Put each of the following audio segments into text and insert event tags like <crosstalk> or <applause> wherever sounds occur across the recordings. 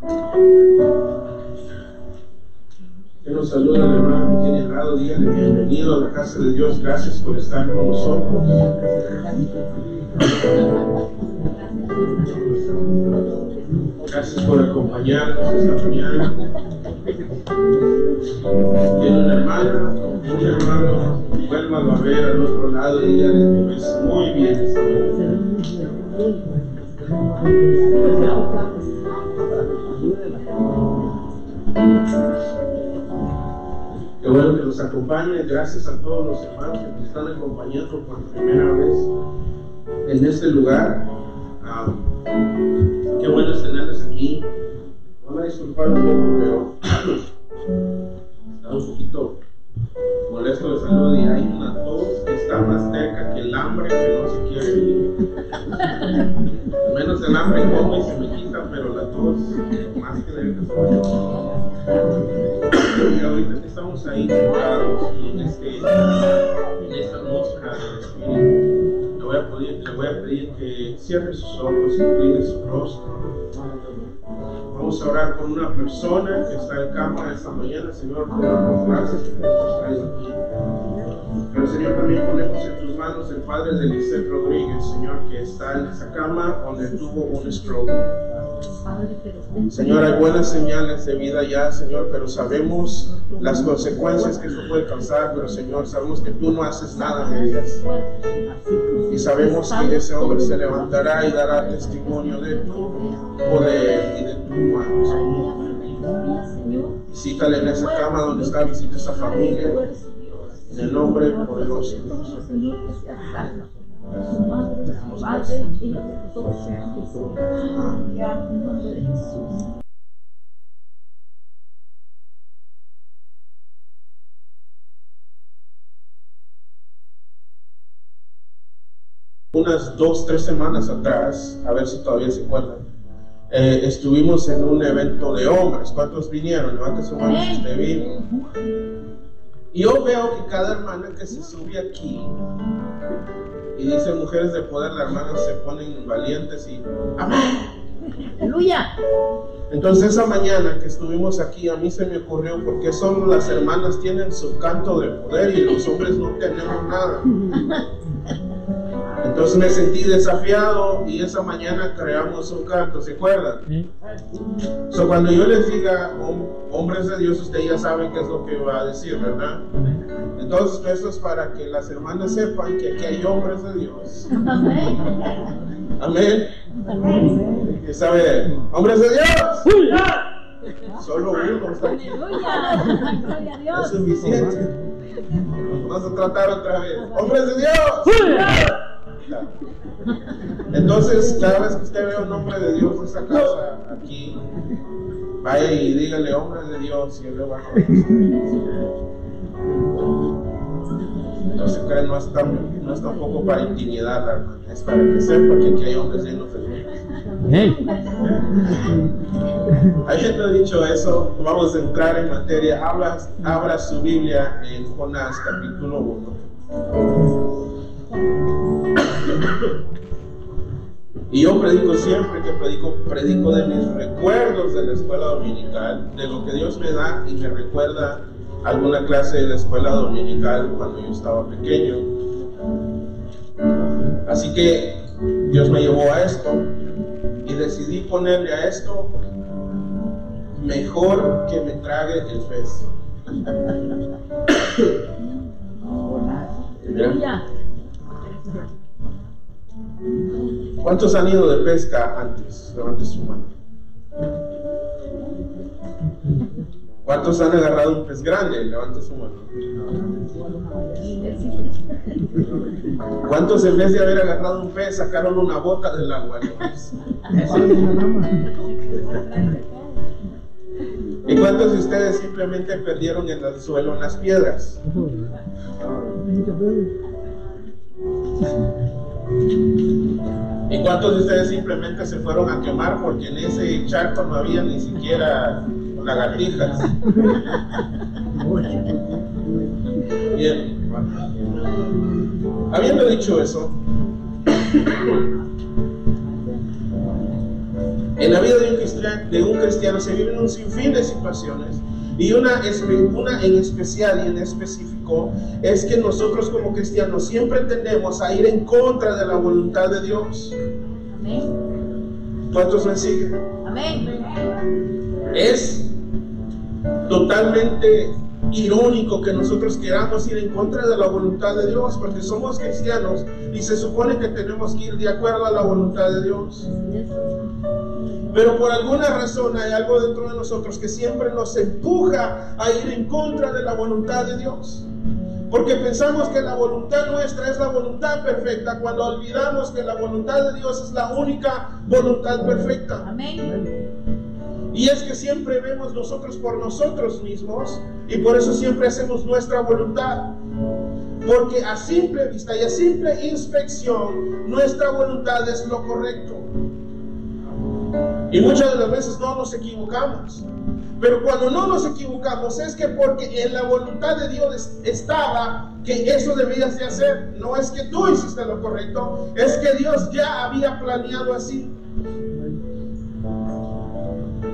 Que nos saluda el hermano al lado, dígale bienvenido a la casa de Dios, gracias por estar con nosotros. Gracias por acompañarnos esta mañana. Tiene una hermana, un hermano, vuelvan a ver al otro lado y dígale que ves muy bien esta nos acompañen. Gracias a todos los hermanos que nos están acompañando por primera vez en este lugar. Ah, qué bueno tenerles aquí. Van a disculpar un poco, pero está un poquito molesto de salud y hay una tos que está más cerca que el hambre que no se quiere ir. Menos el hambre como y se me quita, pero la tos más que que estamos ahí en, este, en esta atmósfera del Espíritu, le voy, a pedir, le voy a pedir que cierre sus ojos, incline su rostro. Vamos a orar con una persona que está en cama esta mañana. Señor, gracias traes aquí. Pero Señor, también ponemos en tus manos el padre de Lisette Rodríguez, Señor, que está en esa cama donde tuvo un stroke. Señor, hay buenas señales de vida ya, Señor, pero sabemos las consecuencias que eso puede causar, pero Señor, sabemos que tú no haces nada de ellas. Y sabemos que ese hombre se levantará y dará testimonio de tu poder y de tu mano, Señor. Visítale en esa cama donde está, visita esa familia. En el nombre poderoso de Jesús. Unas dos, tres semanas atrás, a ver si todavía se acuerdan, eh, estuvimos en un evento de hombres. ¿Cuántos vinieron? Levante su mano si usted vino. Yo veo que cada hermana que se sube aquí y dice mujeres de poder, las hermanas se ponen valientes y amén. Aleluya. Entonces esa mañana que estuvimos aquí a mí se me ocurrió porque solo las hermanas tienen su canto de poder y los hombres no tenemos nada. <laughs> Entonces me sentí desafiado y esa mañana creamos un canto, ¿se acuerdan? So, cuando yo les diga hombres de Dios, ustedes ya saben qué es lo que va a decir, ¿verdad? Entonces esto es para que las hermanas sepan que aquí hay hombres de Dios. Amén. Amén. ¿Y sabe? ¡Hombres de Dios! Solo uno está aquí. Es suficiente. Vamos a tratar otra vez. ¡Hombres de Dios! Entonces, cada vez que usted ve un hombre de Dios en esa casa, aquí, vaya y dígale, hombre de Dios, y él le va a Entonces, creen, no es, tan, no es tampoco para intimidar, es para que sepa que aquí hay hombres llenos de Dios. Hay gente ha dicho eso, vamos a entrar en materia. Habla, abra su Biblia en Jonás capítulo 1. Y yo predico siempre que predico, predico de mis recuerdos de la escuela dominical, de lo que Dios me da y me recuerda alguna clase de la escuela dominical cuando yo estaba pequeño. Así que Dios me llevó a esto y decidí ponerle a esto mejor que me trague el pez. <coughs> ¿Cuántos han ido de pesca antes? Levante su mano. ¿Cuántos han agarrado un pez grande? Levante su mano. ¿Cuántos en vez de haber agarrado un pez sacaron una bota del agua? ¿Y cuántos de ustedes simplemente perdieron en el suelo en las piedras? ¿Y cuántos de ustedes simplemente se fueron a quemar porque en ese charco no había ni siquiera lagartijas? Bien. Habiendo dicho eso, En la vida de un cristiano se viven un sinfín de situaciones y una, una en especial y en específico es que nosotros como cristianos siempre tendemos a ir en contra de la voluntad de Dios. Amén. ¿Cuántos me siguen? Amén. Es totalmente irónico que nosotros queramos ir en contra de la voluntad de Dios, porque somos cristianos y se supone que tenemos que ir de acuerdo a la voluntad de Dios. Pero por alguna razón hay algo dentro de nosotros que siempre nos empuja a ir en contra de la voluntad de Dios. Porque pensamos que la voluntad nuestra es la voluntad perfecta cuando olvidamos que la voluntad de Dios es la única voluntad perfecta. Amén. Y es que siempre vemos nosotros por nosotros mismos y por eso siempre hacemos nuestra voluntad. Porque a simple vista y a simple inspección, nuestra voluntad es lo correcto. Y muchas de las veces no nos equivocamos. Pero cuando no nos equivocamos es que porque en la voluntad de Dios estaba que eso debías de hacer. No es que tú hiciste lo correcto, es que Dios ya había planeado así.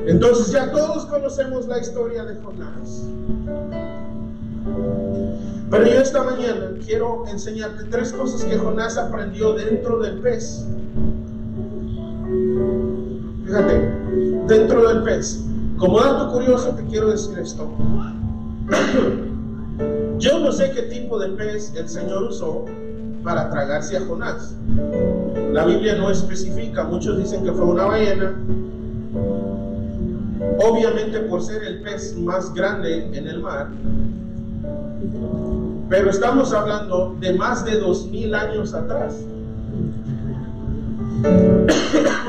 Entonces ya todos conocemos la historia de Jonás. Pero yo esta mañana quiero enseñarte tres cosas que Jonás aprendió dentro del pez. Fíjate, dentro del pez. Como dato curioso te quiero decir esto. <clears throat> Yo no sé qué tipo de pez el Señor usó para tragarse a Jonás. La Biblia no especifica, muchos dicen que fue una ballena, obviamente por ser el pez más grande en el mar, pero estamos hablando de más de dos mil años atrás. <clears throat>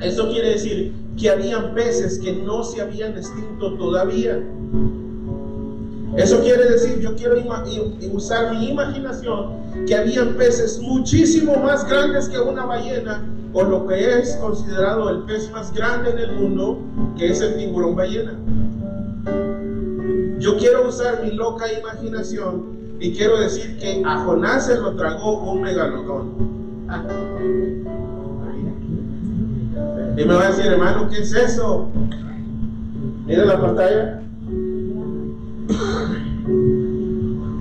Eso quiere decir que habían peces que no se habían extinto todavía. Eso quiere decir, yo quiero usar mi imaginación, que habían peces muchísimo más grandes que una ballena o lo que es considerado el pez más grande en el mundo, que es el tiburón ballena. Yo quiero usar mi loca imaginación y quiero decir que a Jonás se lo tragó un megalodón. Y me va a decir, hermano, ¿qué es eso? Mira la pantalla.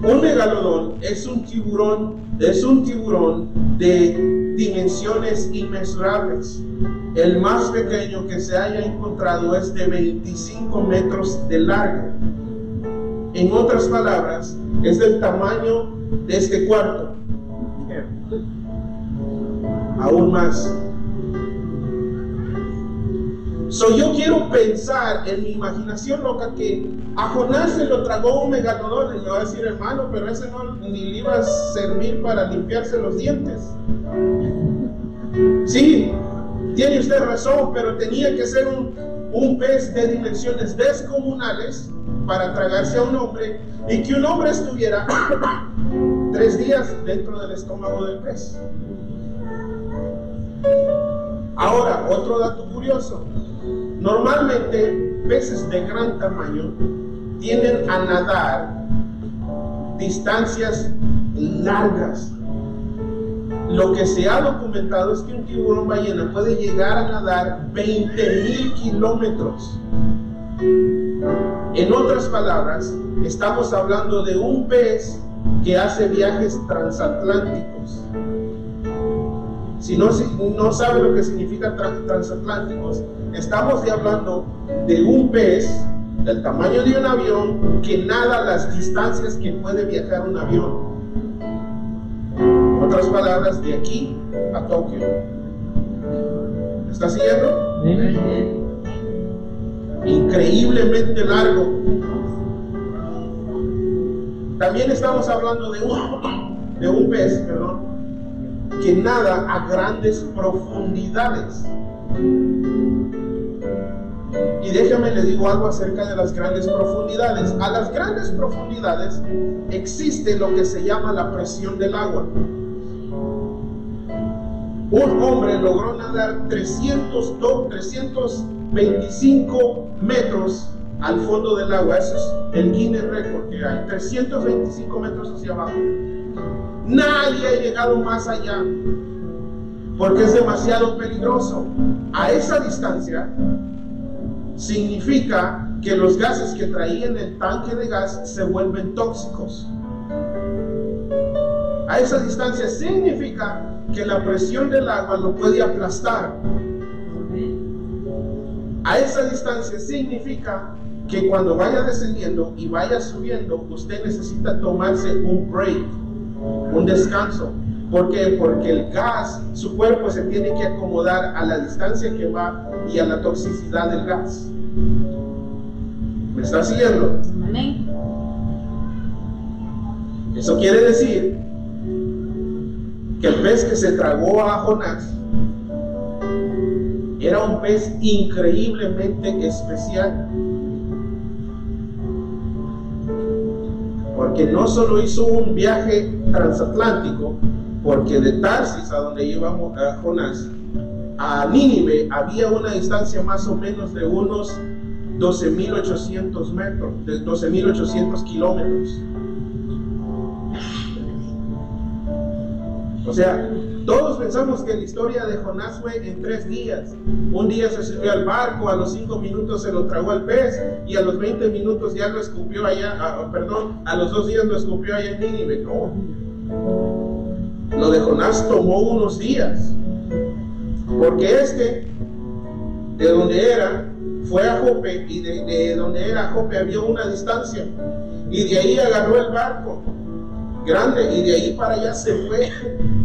Un megalodón es un tiburón, es un tiburón de dimensiones inmensurables. El más pequeño que se haya encontrado es de 25 metros de largo. En otras palabras, es del tamaño de este cuarto. Aún más. So, yo quiero pensar en mi imaginación loca que a Jonás se lo tragó un megalodón y le va a decir, hermano, pero ese no ni le iba a servir para limpiarse los dientes. Sí, tiene usted razón, pero tenía que ser un, un pez de dimensiones descomunales para tragarse a un hombre y que un hombre estuviera <coughs> tres días dentro del estómago del pez. Ahora, otro dato curioso. Normalmente, peces de gran tamaño tienden a nadar distancias largas. Lo que se ha documentado es que un tiburón ballena puede llegar a nadar 20 mil kilómetros. En otras palabras, estamos hablando de un pez que hace viajes transatlánticos. Si no, no sabe lo que significa transatlánticos, estamos hablando de un pez del tamaño de un avión que nada las distancias que puede viajar un avión. En otras palabras, de aquí a Tokio. ¿Está siguiendo? Increíblemente largo. También estamos hablando de un, de un pez, perdón, que nada a grandes profundidades. Y déjame le digo algo acerca de las grandes profundidades. A las grandes profundidades existe lo que se llama la presión del agua. Un hombre logró nadar 300, 325 metros al fondo del agua. Eso es el Guinness Record que hay. 325 metros hacia abajo. Nadie ha llegado más allá. porque es demasiado peligroso. A esa distancia significa que los gases que traía en el tanque de gas se vuelven tóxicos. A esa distancia significa que la presión del agua lo puede aplastar. A esa distancia significa que cuando vaya descendiendo y vaya subiendo, usted necesita tomarse un break, un descanso. ¿Por qué? Porque el gas, su cuerpo se tiene que acomodar a la distancia que va y a la toxicidad del gas. ¿Me está siguiendo? Amén. Eso quiere decir que el pez que se tragó a Jonás era un pez increíblemente especial. Porque no solo hizo un viaje transatlántico, porque de Tarsis, a donde íbamos a Jonás, a Nínive había una distancia más o menos de unos 12.800 metros, de 12.800 kilómetros. O sea, todos pensamos que la historia de Jonás fue en tres días. Un día se subió al barco, a los cinco minutos se lo tragó el pez y a los 20 minutos ya lo escupió allá, perdón, a los dos días lo escupió allá en Nínive. No. Lo de Jonás tomó unos días. Porque este, de donde era, fue a Jope y de, de donde era Jope había una distancia. Y de ahí agarró el barco grande y de ahí para allá se fue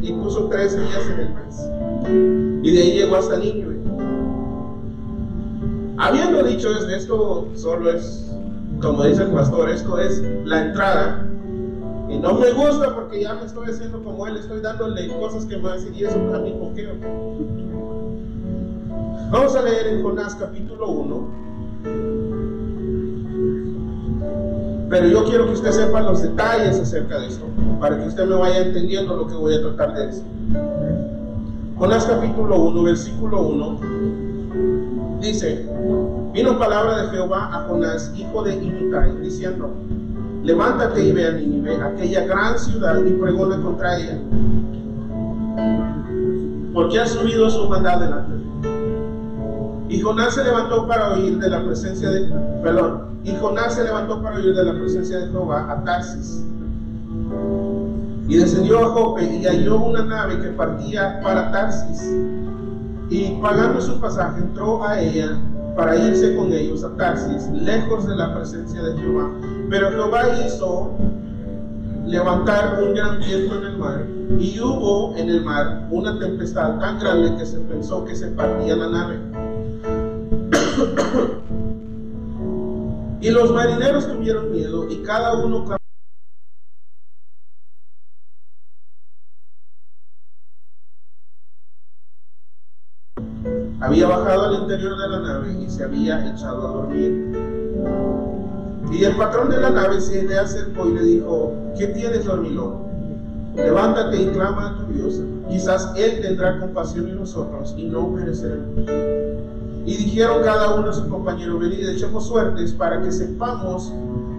y puso tres días en el mes. Y de ahí llegó hasta Nínive. Habiendo dicho esto, solo es, como dice el pastor, esto es la entrada. Y no me gusta porque ya me estoy haciendo como él, estoy dándole cosas que me va a decir y eso a mí poqueo. Vamos a leer en Jonás capítulo 1 pero yo quiero que usted sepa los detalles acerca de esto, para que usted me vaya entendiendo lo que voy a tratar de decir. Jonás capítulo 1, versículo 1, dice, vino palabra de Jehová a Jonás, hijo de Imitai, diciendo, levántate y ve a Nínive, aquella gran ciudad, y pregona contra ella, porque ha subido su maldad delante de y Jonás se levantó para oír de la presencia de, perdón, y Jonás se levantó para oír de la presencia de Jehová a Tarsis. Y descendió a Jope y halló una nave que partía para Tarsis. Y pagando su pasaje entró a ella para irse con ellos a Tarsis, lejos de la presencia de Jehová. Pero Jehová hizo levantar un gran viento en el mar, y hubo en el mar una tempestad tan grande que se pensó que se partía la nave. Y los marineros tuvieron miedo y cada uno había bajado al interior de la nave y se había echado a dormir. Y el patrón de la nave se le acercó y le dijo, ¿qué tienes, dormilón? Levántate y clama a tu Dios. Quizás Él tendrá compasión de nosotros y no pereceremos. Y dijeron cada uno a su compañero, venid, echemos suertes para que sepamos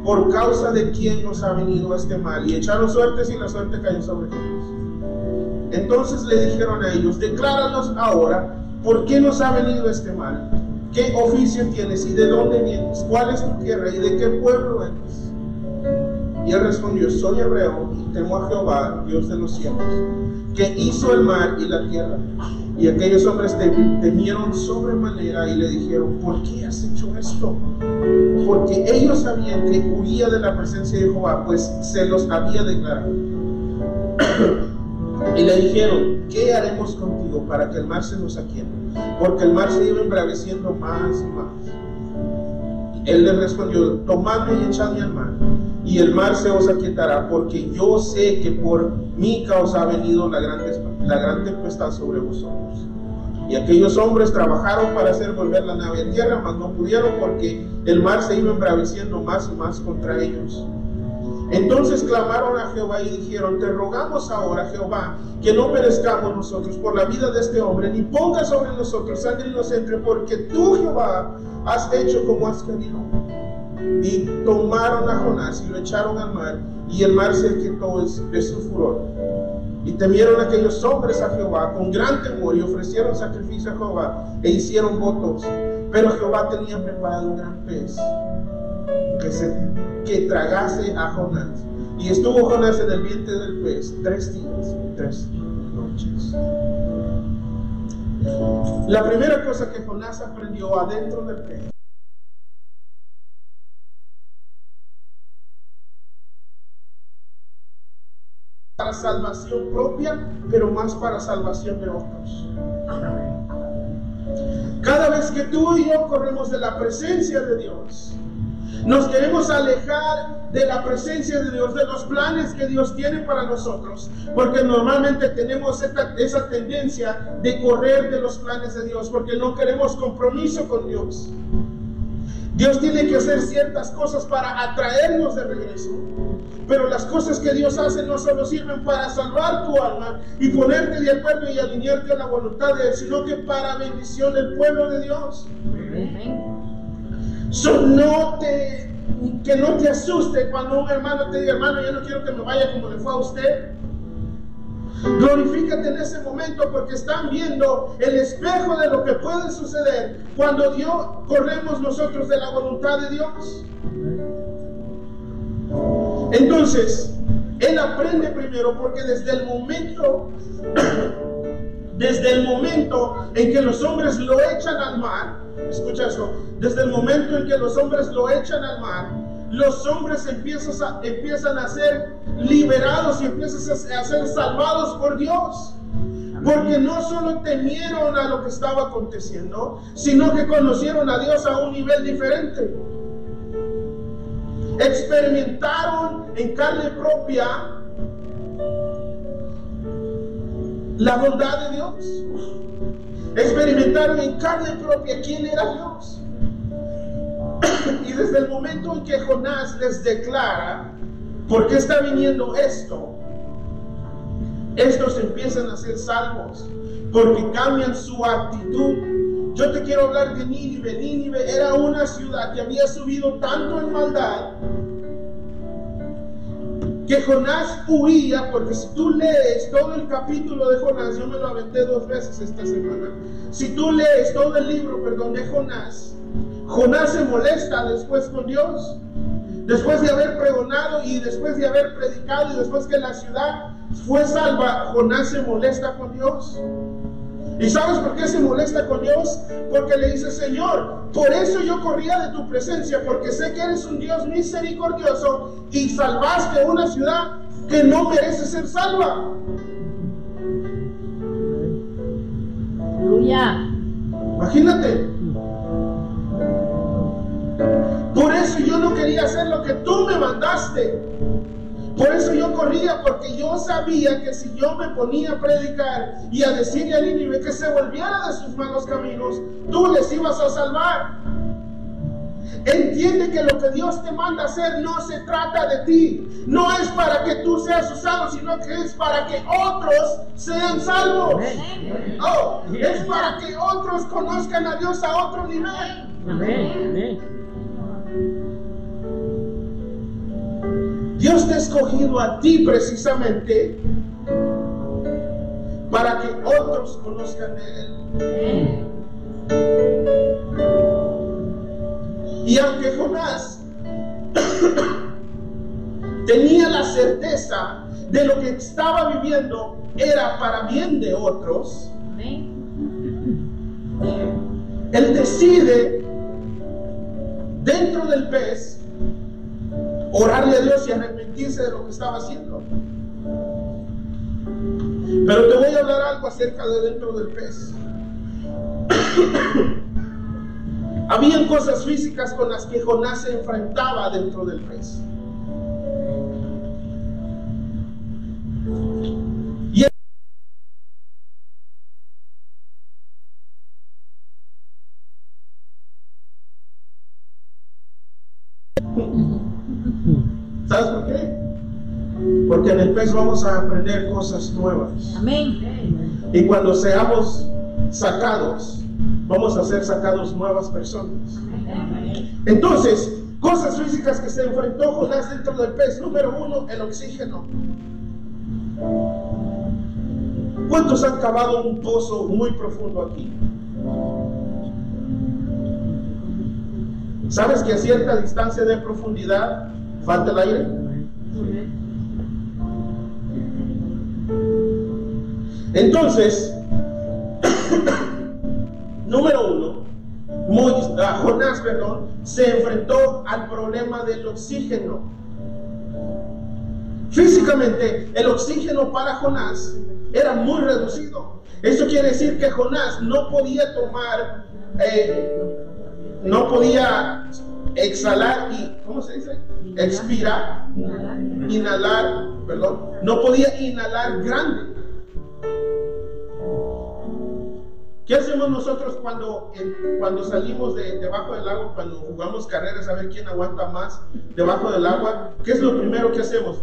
por causa de quién nos ha venido este mal. Y echaron suertes y la suerte cayó sobre ellos. Entonces le dijeron a ellos, decláranos ahora por qué nos ha venido este mal. ¿Qué oficio tienes y de dónde vienes? ¿Cuál es tu tierra y de qué pueblo eres? Y él respondió, soy hebreo y temo a Jehová, Dios de los cielos, que hizo el mar y la tierra. Y aquellos hombres temieron sobremanera y le dijeron, ¿por qué has hecho esto? Porque ellos sabían que huía de la presencia de Jehová, pues se los había declarado. y le dijeron, ¿qué haremos contigo para que el mar se nos aquiete? Porque el mar se iba embraveciendo más y más. Él le respondió, tomadme y echadme al mar, y el mar se os aquietará, porque yo sé que por mi causa ha venido la gran tempestad sobre vosotros. Y aquellos hombres trabajaron para hacer volver la nave a tierra, mas no pudieron porque el mar se iba embraveciendo más y más contra ellos. Entonces clamaron a Jehová y dijeron, te rogamos ahora, Jehová, que no perezcamos nosotros por la vida de este hombre, ni ponga sobre nosotros sangre inocente, porque tú, Jehová, has hecho como has querido. Y tomaron a Jonás y lo echaron al mar, y el mar se quitó de su furor. Y temieron aquellos hombres a Jehová con gran temor y ofrecieron sacrificio a Jehová e hicieron votos. Pero Jehová tenía preparado un gran pez que, se, que tragase a Jonás. Y estuvo Jonás en el vientre del pez tres días y tres noches. La primera cosa que Jonás aprendió adentro del pez para salvación propia, pero más para salvación de otros. Cada vez que tú y yo corremos de la presencia de Dios, nos queremos alejar de la presencia de Dios, de los planes que Dios tiene para nosotros, porque normalmente tenemos esa tendencia de correr de los planes de Dios, porque no queremos compromiso con Dios. Dios tiene que hacer ciertas cosas para atraernos de regreso. Pero las cosas que Dios hace no solo sirven para salvar tu alma y ponerte de acuerdo y alinearte a la voluntad de Él, sino que para bendición del pueblo de Dios. te, que no te asuste cuando un hermano te diga, hermano, yo no quiero que me vaya como le fue a usted. Glorifícate en ese momento porque están viendo el espejo de lo que puede suceder cuando Dios corremos nosotros de la voluntad de Dios. Entonces, él aprende primero porque desde el momento, <clears throat> desde el momento en que los hombres lo echan al mar, escucha eso, desde el momento en que los hombres lo echan al mar, los hombres empiezan a, empiezan a ser liberados y empiezan a ser salvados por Dios. Porque no solo temieron a lo que estaba aconteciendo, sino que conocieron a Dios a un nivel diferente experimentaron en carne propia la bondad de Dios. Experimentaron en carne propia quién era Dios. <coughs> y desde el momento en que Jonás les declara, ¿por qué está viniendo esto? Estos empiezan a ser salvos porque cambian su actitud. Yo te quiero hablar de Nínive. Nínive era una ciudad que había subido tanto en maldad que Jonás huía, porque si tú lees todo el capítulo de Jonás, yo me lo aventé dos veces esta semana, si tú lees todo el libro, perdón, de Jonás, Jonás se molesta después con Dios, después de haber pregonado y después de haber predicado y después que la ciudad fue salva, Jonás se molesta con Dios. ¿Y sabes por qué se molesta con Dios? Porque le dice, Señor, por eso yo corría de tu presencia, porque sé que eres un Dios misericordioso y salvaste una ciudad que no merece ser salva. Aleluya. Imagínate. Por eso yo no quería hacer lo que tú me mandaste. Por eso yo corría, porque yo sabía que si yo me ponía a predicar y a decirle a Nínive que se volviera de sus malos caminos, tú les ibas a salvar. Entiende que lo que Dios te manda hacer no se trata de ti. No es para que tú seas usado, sino que es para que otros sean salvos. Oh, es para que otros conozcan a Dios a otro nivel. Dios te ha escogido a ti precisamente para que otros conozcan de Él. Y aunque Jonás <coughs> tenía la certeza de lo que estaba viviendo era para bien de otros, él decide dentro del pez orarle a Dios y arrepentirse de lo que estaba haciendo. Pero te voy a hablar algo acerca de dentro del pez. <coughs> Habían cosas físicas con las que Jonás se enfrentaba dentro del pez. Vamos a aprender cosas nuevas. Amén. Y cuando seamos sacados, vamos a ser sacados nuevas personas. Entonces, cosas físicas que se enfrentó Jonás dentro del pez. Número uno, el oxígeno. ¿Cuántos han cavado un pozo muy profundo aquí? ¿Sabes que a cierta distancia de profundidad falta el aire? Entonces, <coughs> número uno, ah, Jonás, perdón, se enfrentó al problema del oxígeno. Físicamente, el oxígeno para Jonás era muy reducido. Eso quiere decir que Jonás no podía tomar, eh, no podía exhalar y, ¿cómo se dice? Expirar, inhalar, perdón, no podía inhalar grande. ¿Qué hacemos nosotros cuando, cuando salimos de, debajo del agua, cuando jugamos carreras a ver quién aguanta más debajo del agua? ¿Qué es lo primero que hacemos?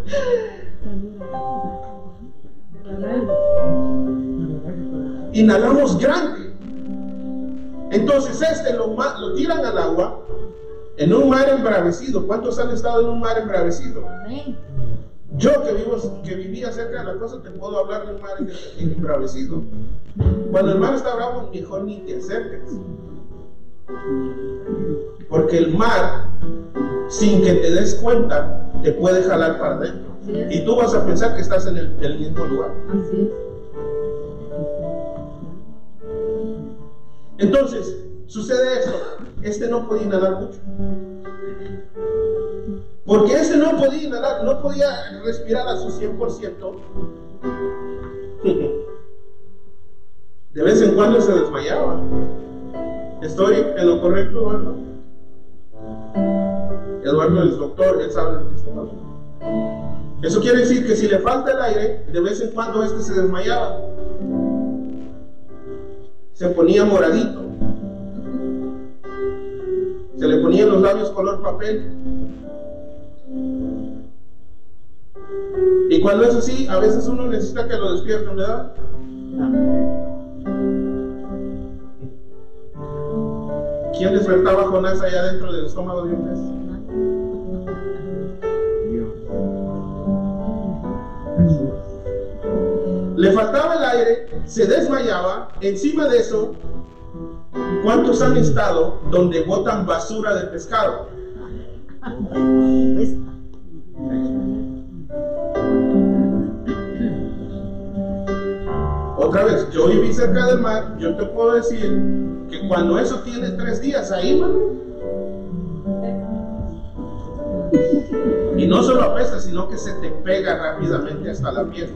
Inhalamos grande. Entonces este lo, lo tiran al agua en un mar embravecido. ¿Cuántos han estado en un mar embravecido? Yo que, vivo, que vivía cerca de la costa te puedo hablar de un mar embravecido. Cuando el mar está bravo, mejor ni te acerques. Porque el mar, sin que te des cuenta, te puede jalar para adentro. Y tú vas a pensar que estás en el, mismo lugar. Entonces, sucede esto. Este no podía inhalar mucho. Porque este no podía inhalar, no podía respirar a su 100%. <laughs> De vez en cuando se desmayaba. ¿Estoy en lo correcto, Eduardo? Eduardo es doctor, él sabe lo que está Eso quiere decir que si le falta el aire, de vez en cuando este se desmayaba. Se ponía moradito. Se le ponían los labios color papel. Y cuando es así, a veces uno necesita que lo despierten, ¿verdad? ¿Quién despertaba a Jonás allá dentro del estómago de un pez? Le faltaba el aire, se desmayaba, encima de eso, ¿cuántos han estado donde botan basura de pescado? Yo viví cerca del mar, yo te puedo decir que cuando eso tiene tres días ahí, mano, y no solo apesta, sino que se te pega rápidamente hasta la piel.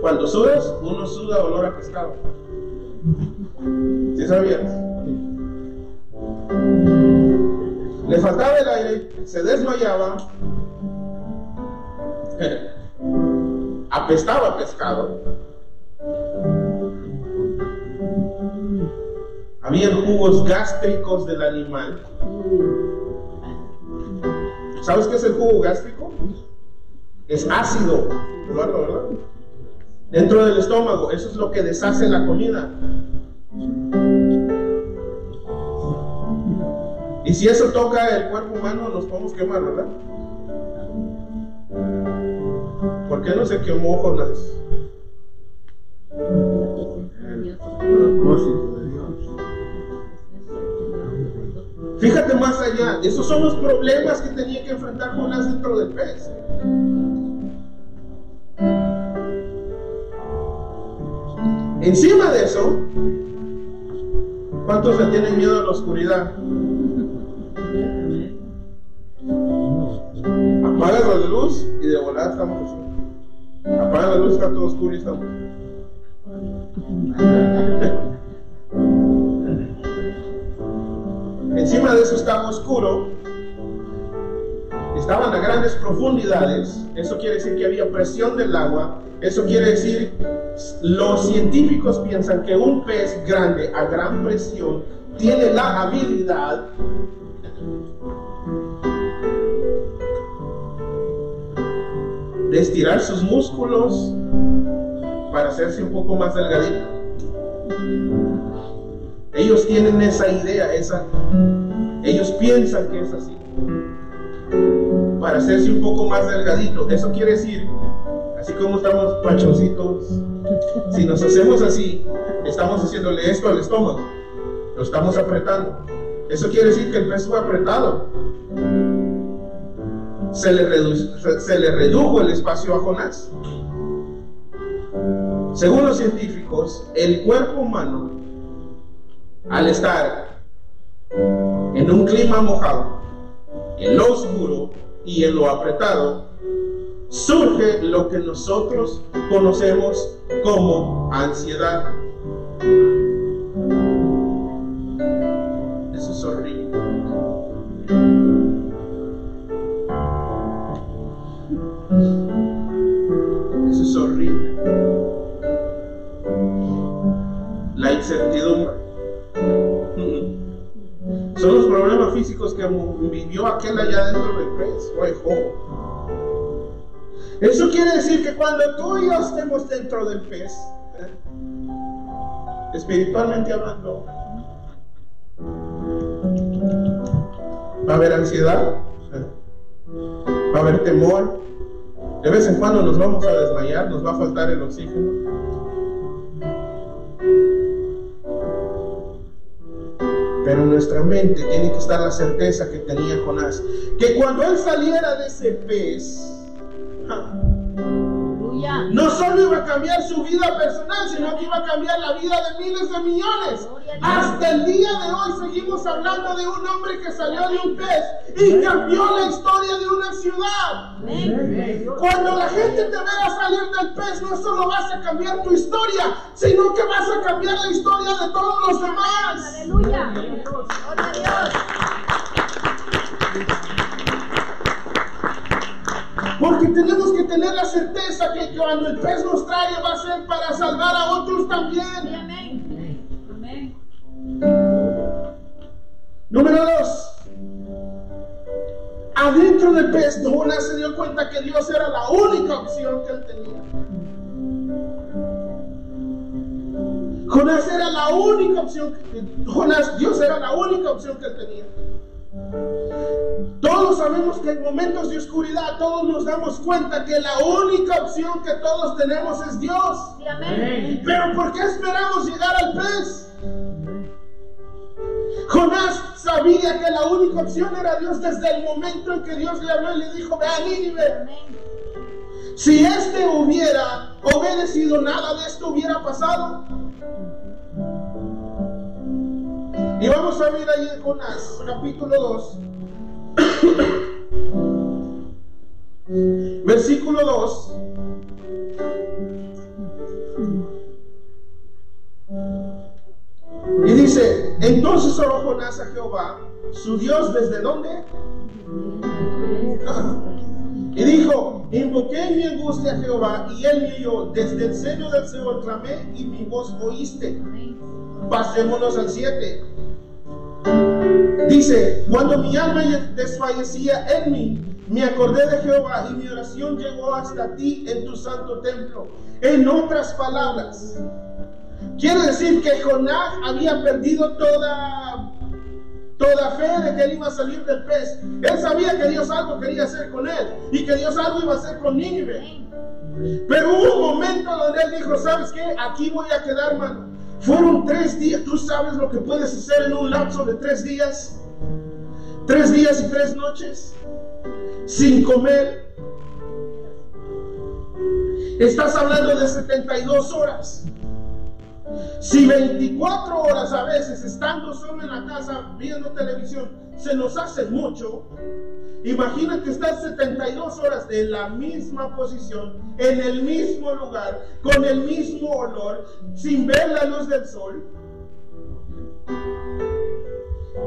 Cuando sudas, uno suda olor a pescado. ¿Sí sabías? Le faltaba el aire, se desmayaba, apestaba pescado. Había jugos gástricos del animal. ¿Sabes qué es el jugo gástrico? Es ácido, ¿verdad? Dentro del estómago, eso es lo que deshace la comida. Y si eso toca el cuerpo humano, nos podemos quemar, ¿verdad? ¿Por qué no se quemó Jonás? Esos son los problemas que tenía que enfrentar Jonás dentro del pez. Encima de eso, ¿cuántos le tienen miedo a la oscuridad? Apaga la luz y de volada estamos Apaga la luz, está todo oscuro y estamos. De eso estaba oscuro, estaban a grandes profundidades, eso quiere decir que había presión del agua, eso quiere decir, los científicos piensan que un pez grande a gran presión tiene la habilidad de estirar sus músculos para hacerse un poco más delgadito. Ellos tienen esa idea, esa, ellos piensan que es así. Para hacerse un poco más delgadito. Eso quiere decir, así como estamos pachoncitos, si nos hacemos así, estamos haciéndole esto al estómago, lo estamos apretando. Eso quiere decir que el pez fue apretado. Se le, se le redujo el espacio a Jonás. Según los científicos, el cuerpo humano, al estar en un clima mojado, en lo oscuro y en lo apretado, surge lo que nosotros conocemos como ansiedad. Eso es horrible. Eso es horrible. La incertidumbre. Son los problemas físicos que vivió aquel allá dentro del pez, Eso quiere decir que cuando tú y yo estemos dentro del pez, ¿eh? espiritualmente hablando, va a haber ansiedad, va a haber temor, de vez en cuando nos vamos a desmayar, nos va a faltar el oxígeno. Pero en nuestra mente tiene que estar la certeza que tenía Jonás, que cuando él saliera de ese pez, no solo iba a cambiar su vida personal, sino que iba a cambiar la vida de miles de millones. Hasta el día de hoy seguimos hablando de un hombre que salió de un pez y cambió la historia de una ciudad. Cuando la gente te vea salir del pez, no solo vas a cambiar tu historia, sino que vas a cambiar la historia de todos los demás. Aleluya. Gloria a Dios. Porque tenemos que tener la certeza que cuando el pez nos trae va a ser para salvar a otros también. Amén. Número dos. Adentro del pez, Jonás se dio cuenta que Dios era la única opción que él tenía. Jonás era la única opción que Jonás, Dios era la única opción que él tenía. Todos sabemos que en momentos de oscuridad todos nos damos cuenta que la única opción que todos tenemos es Dios. Pero ¿por qué esperamos llegar al pez? Jonás sabía que la única opción era Dios desde el momento en que Dios le habló y le dijo, ve a Nínive. Si este hubiera obedecido, nada de esto hubiera pasado. Y vamos a ver ahí en Jonás, capítulo 2. <coughs> Versículo 2. Y dice, entonces oró Jonás a Jehová, su Dios, ¿desde dónde? Y dijo, invoqué en mi angustia a Jehová, y él me oyó, desde el seno del Señor clamé, y mi voz oíste. Pasémonos al 7. Dice, cuando mi alma desfallecía en mí, me acordé de Jehová y mi oración llegó hasta ti en tu santo templo. En otras palabras, quiere decir que Jonás había perdido toda, toda fe de que él iba a salir del pez. Él sabía que Dios algo quería hacer con él y que Dios algo iba a hacer con Nínive. Pero hubo un momento donde él dijo, ¿sabes qué? Aquí voy a quedar, mano. Fueron tres días. ¿Tú sabes lo que puedes hacer en un lapso de tres días? Tres días y tres noches sin comer. Estás hablando de 72 horas. Si 24 horas a veces estando solo en la casa viendo televisión se nos hace mucho, imagina que estás 72 horas en la misma posición, en el mismo lugar, con el mismo olor, sin ver la luz del sol.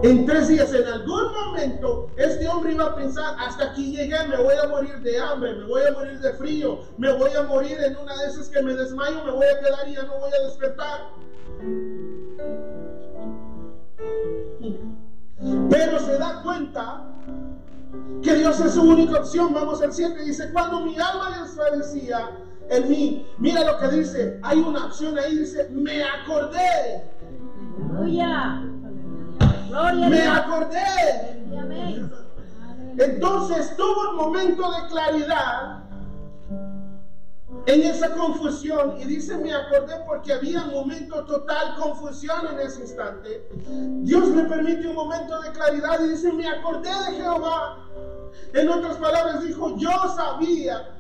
En tres días, en algún momento, este hombre iba a pensar, hasta aquí llegué, me voy a morir de hambre, me voy a morir de frío, me voy a morir en una de esas que me desmayo, me voy a quedar y ya no voy a despertar. Pero se da cuenta que Dios es su única opción. Vamos al 7, dice, cuando mi alma desfallecía en mí, mira lo que dice, hay una opción ahí, dice, me acordé. Aleluya me acordé. Entonces tuvo un momento de claridad en esa confusión y dice, me acordé porque había un momento total confusión en ese instante. Dios me permite un momento de claridad y dice, me acordé de Jehová. En otras palabras dijo, yo sabía,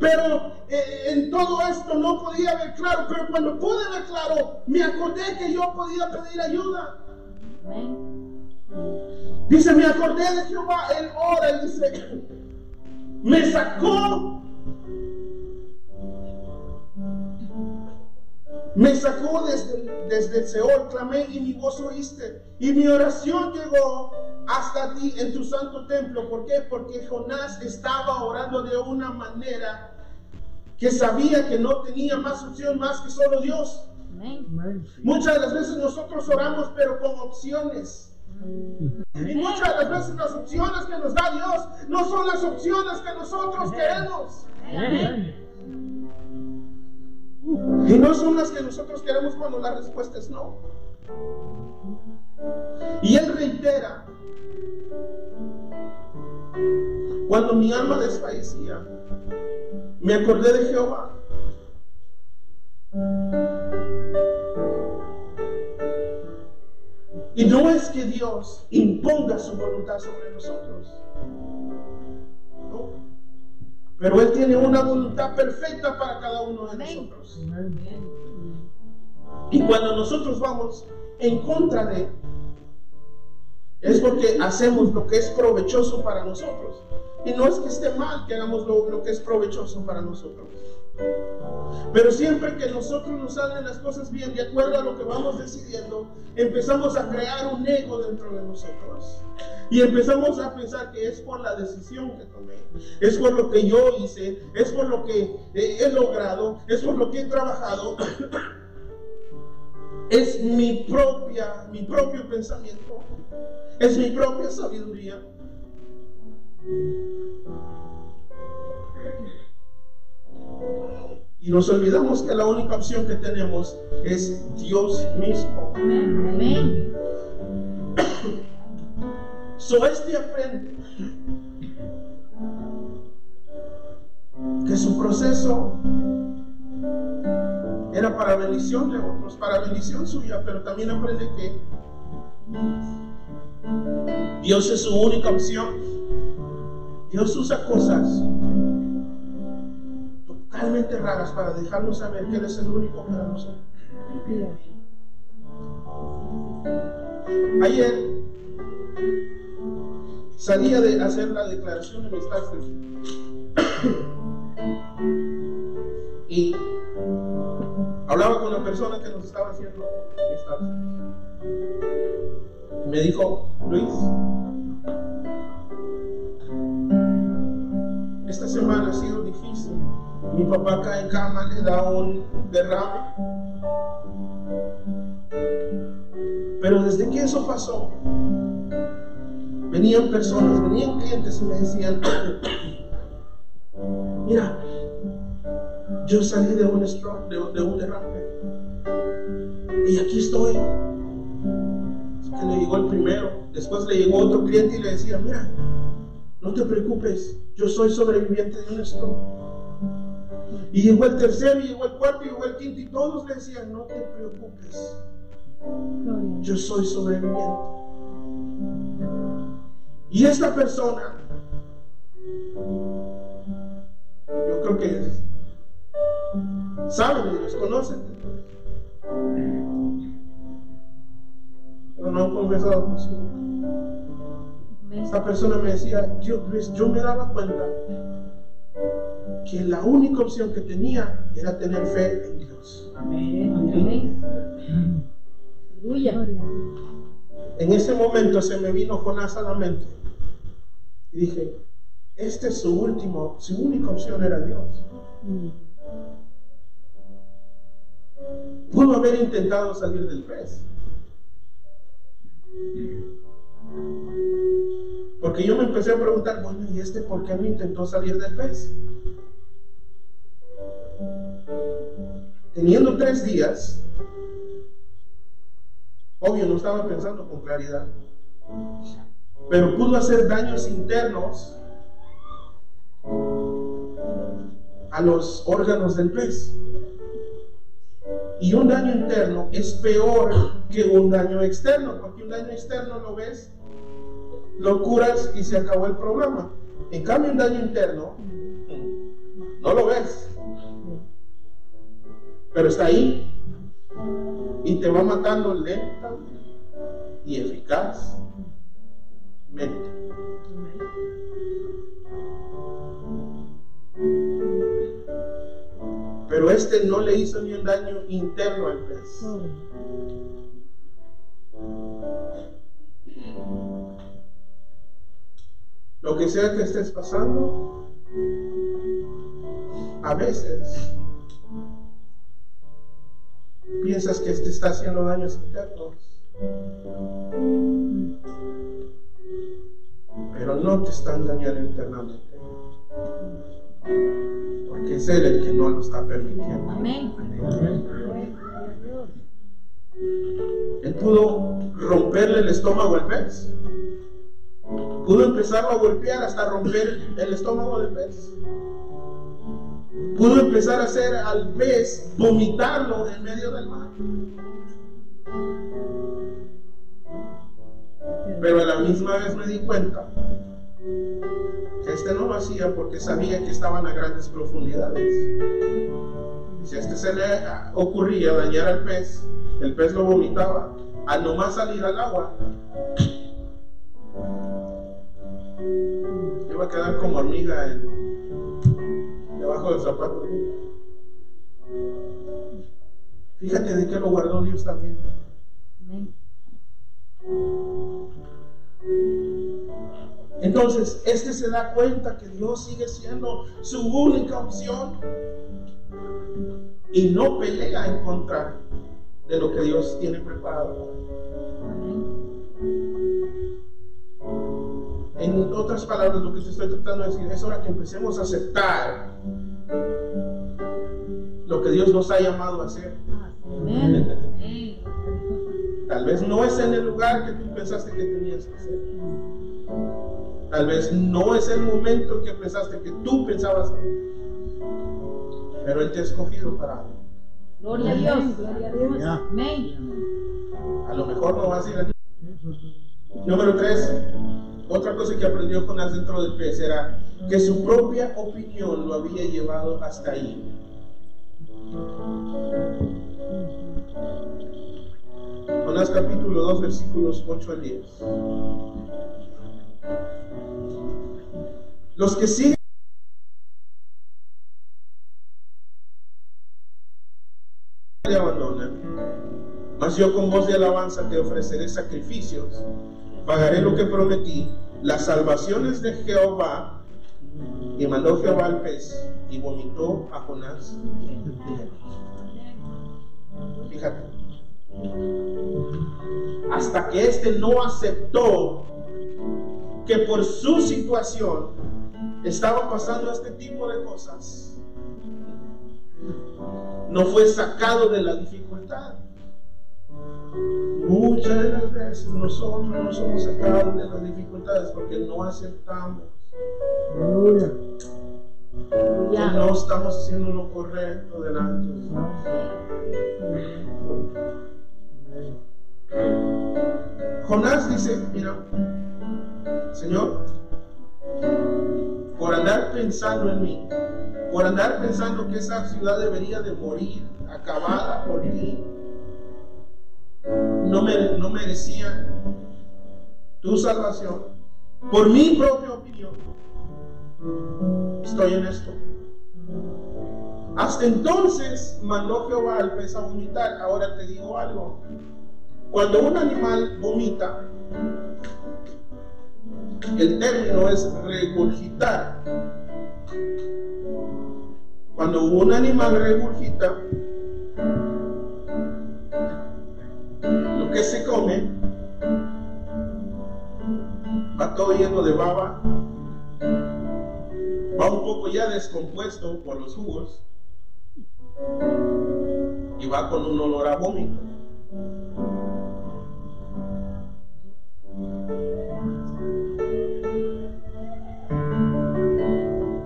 pero eh, en todo esto no podía ver claro, pero cuando pude ver claro, me acordé que yo podía pedir ayuda. Dice, me acordé de Jehová, él ora y dice, me sacó Me sacó desde, desde el Seol, clamé y mi voz oíste. Y mi oración llegó hasta ti en tu santo templo. ¿Por qué? Porque Jonás estaba orando de una manera que sabía que no tenía más opción más que solo Dios. Muchas de las veces nosotros oramos pero con opciones. Y muchas de las veces las opciones que nos da Dios no son las opciones que nosotros queremos. Y no son las que nosotros queremos cuando la respuesta es no. Y él reitera, cuando mi alma desfallecía, me acordé de Jehová. Y no es que Dios imponga su voluntad sobre nosotros. Pero Él tiene una voluntad perfecta para cada uno de nosotros. Y cuando nosotros vamos en contra de es porque hacemos lo que es provechoso para nosotros. Y no es que esté mal que hagamos lo, que es provechoso para nosotros. Pero siempre que nosotros nos salen las cosas bien, de acuerdo a lo que vamos decidiendo, empezamos a crear un ego dentro de nosotros. Y empezamos a pensar que es por la decisión que tomé, es por lo que yo hice, es por lo que he logrado, es por lo que he trabajado. <coughs> es mi propia, mi propio pensamiento, es mi propia sabiduría. Y nos olvidamos que la única opción que tenemos es Dios mismo. Amén. So este aprende que su proceso era para bendición de otros, para bendición suya, pero también aprende que Dios es su única opción. Dios usa cosas raras para dejarnos saber que Él es el único para nosotros. Ayer salía de hacer la declaración de mis y hablaba con la persona que nos estaba haciendo mis taxes. Me dijo, Luis, esta semana difícil. Mi papá cae en cama, le da un derrame. Pero desde que eso pasó, venían personas, venían clientes y me decían, <coughs> mira, yo salí de un stroke, de, un derrame. Y aquí estoy. que le llegó el primero. Después le llegó otro cliente y le decía, mira, no te preocupes, yo soy sobreviviente de un stroke. Y llegó el tercero, y llegó el cuarto, y llegó el quinto, y todos le decían, no te preocupes, yo soy sobreviviente. Y esta persona, yo creo que saben y los conocen, pero no han confesado. Esta persona me decía, yo, yo me daba cuenta que la única opción que tenía era tener fe en Dios. Amén. En ese momento se me vino Jonás a la mente. Y dije, este es su último, su única opción era Dios. Pudo haber intentado salir del pez. Porque yo me empecé a preguntar, bueno, ¿y este por qué no intentó salir del pez? Teniendo tres días, obvio no estaba pensando con claridad, pero pudo hacer daños internos a los órganos del pez. Y un daño interno es peor que un daño externo, porque un daño externo lo ves, lo curas y se acabó el problema. En cambio, un daño interno, no lo ves, pero está ahí y te va matando lenta y eficazmente. Pero este no le hizo ni un daño interno al pez. Lo que sea que estés pasando, a veces piensas que te está haciendo daños internos. Pero no te están dañando internamente porque es Él el que no lo está permitiendo. Amén. Él pudo romperle el estómago al pez. Pudo empezarlo a golpear hasta romper el estómago del pez. Pudo empezar a hacer al pez vomitarlo en medio del mar. Pero a la misma vez me di cuenta este no lo hacía porque sabía que estaban a grandes profundidades. si a este se le ocurría dañar al pez, el pez lo vomitaba. Al nomás salir al agua, iba a quedar como hormiga debajo del zapato. Fíjate de que lo guardó Dios también. Amén. Entonces, este se da cuenta que Dios sigue siendo su única opción y no pelea en contra de lo que Dios tiene preparado. En otras palabras, lo que te estoy tratando de decir es hora que empecemos a aceptar que Dios nos ha llamado a hacer. Tal vez no es en el lugar que tú pensaste que tenías que ser. Tal vez no es el momento en que pensaste que tú pensabas, pero Él te ha escogido para algo. Gloria a Dios, gloria a Dios. Amén. A lo mejor no vas a ir allí. Número tres, otra cosa que aprendió Jonás dentro del pez era que su propia opinión lo había llevado hasta ahí. Jonás capítulo 2, versículos 8 al 10. Los que siguen le abandonan. Mas yo con voz de alabanza te ofreceré sacrificios. Pagaré lo que prometí. Las salvaciones de Jehová. Y mandó Jehová al pez y vomitó a Jonás. Fíjate. Hasta que éste no aceptó que por su situación estaba pasando este tipo de cosas, no fue sacado de la dificultad. Muchas de las veces nosotros no somos sacados de las dificultades porque no aceptamos. No estamos haciendo lo correcto delante de. Jonás dice, mira, Señor, por andar pensando en mí, por andar pensando que esa ciudad debería de morir, acabada por mí, no, me, no merecía tu salvación, por mi propia opinión, estoy en esto. Hasta entonces mandó Jehová al pez a vomitar. Ahora te digo algo. Cuando un animal vomita, el término es regurgitar. Cuando un animal regurgita, lo que se come va todo lleno de baba, ya descompuesto por los jugos y va con un olor a vómito.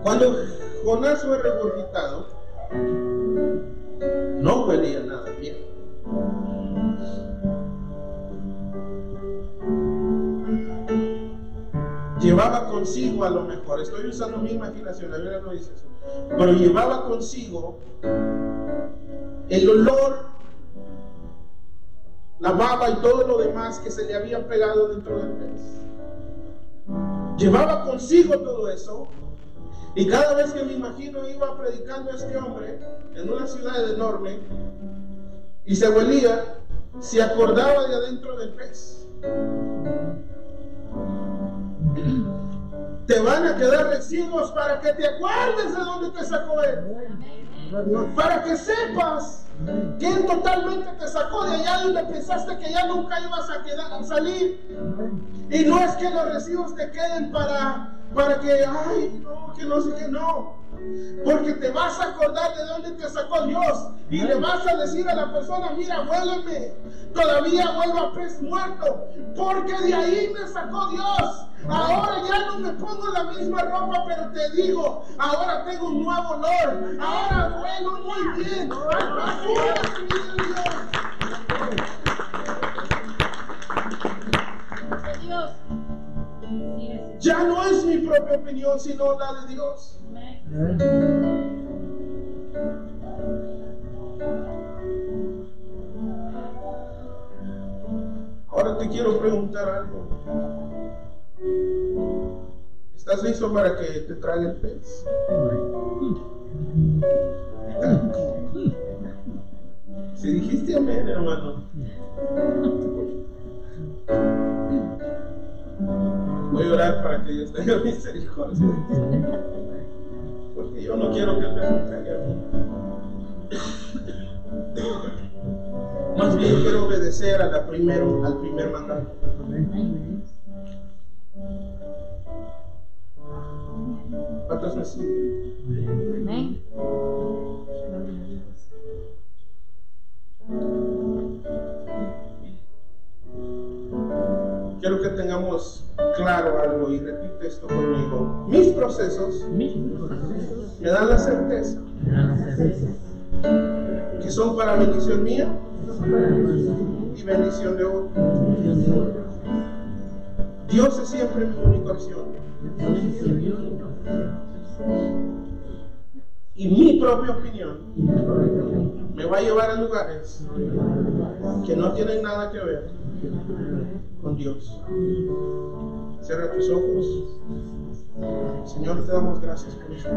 Cuando Jonás fue regurgitado, Llevaba consigo a lo mejor, estoy usando mi imaginación, la Biblia no dice eso, pero llevaba consigo el olor, la baba y todo lo demás que se le había pegado dentro del pez. Llevaba consigo todo eso y cada vez que me imagino iba predicando a este hombre en una ciudad enorme y se huelía, se acordaba de adentro del pez. Te van a quedar residuos para que te acuerdes de dónde te sacó él. Para que sepas ¿Quién totalmente te sacó de allá donde pensaste que ya nunca ibas a, quedar, a salir? Y no es que los residuos te queden para, para que, ay, no, que no sé qué, no. Porque te vas a acordar de dónde te sacó Dios y le vas a decir a la persona, mira, vuélveme, todavía vuelvo a pez muerto, porque de ahí me sacó Dios. Ahora ya no me pongo la misma ropa, pero te digo, ahora tengo un nuevo olor, ahora vuelo muy bien. Dios. Ya no es mi propia opinión, sino la de Dios. Ahora te quiero preguntar algo. ¿Estás listo para que te trague el pez? Si dijiste amén, hermano. Voy a orar para que Dios tenga <laughs> misericordia. Porque yo no quiero que a mí. Más bien quiero obedecer a primero, al primer mandato. ¿Cuántos me siguen? Claro algo y repite esto conmigo. Mis procesos, me dan la certeza que son para bendición mía y bendición de otro. Dios es siempre mi única opción. Y mi propia opinión me va a llevar a lugares que no tienen nada que ver con Dios. Cierra tus ojos. Señor, te damos gracias por eso.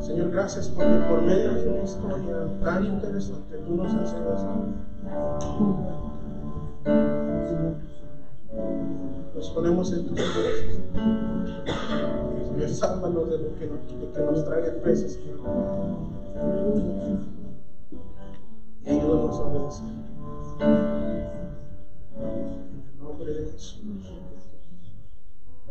Señor, gracias porque por medio de una historia tan interesante tú nos enseñas Nos ponemos en tus manos. Señor, sálvanos de lo que de que nos trae peces. Y ayúdanos a obedecer. Não, não, não,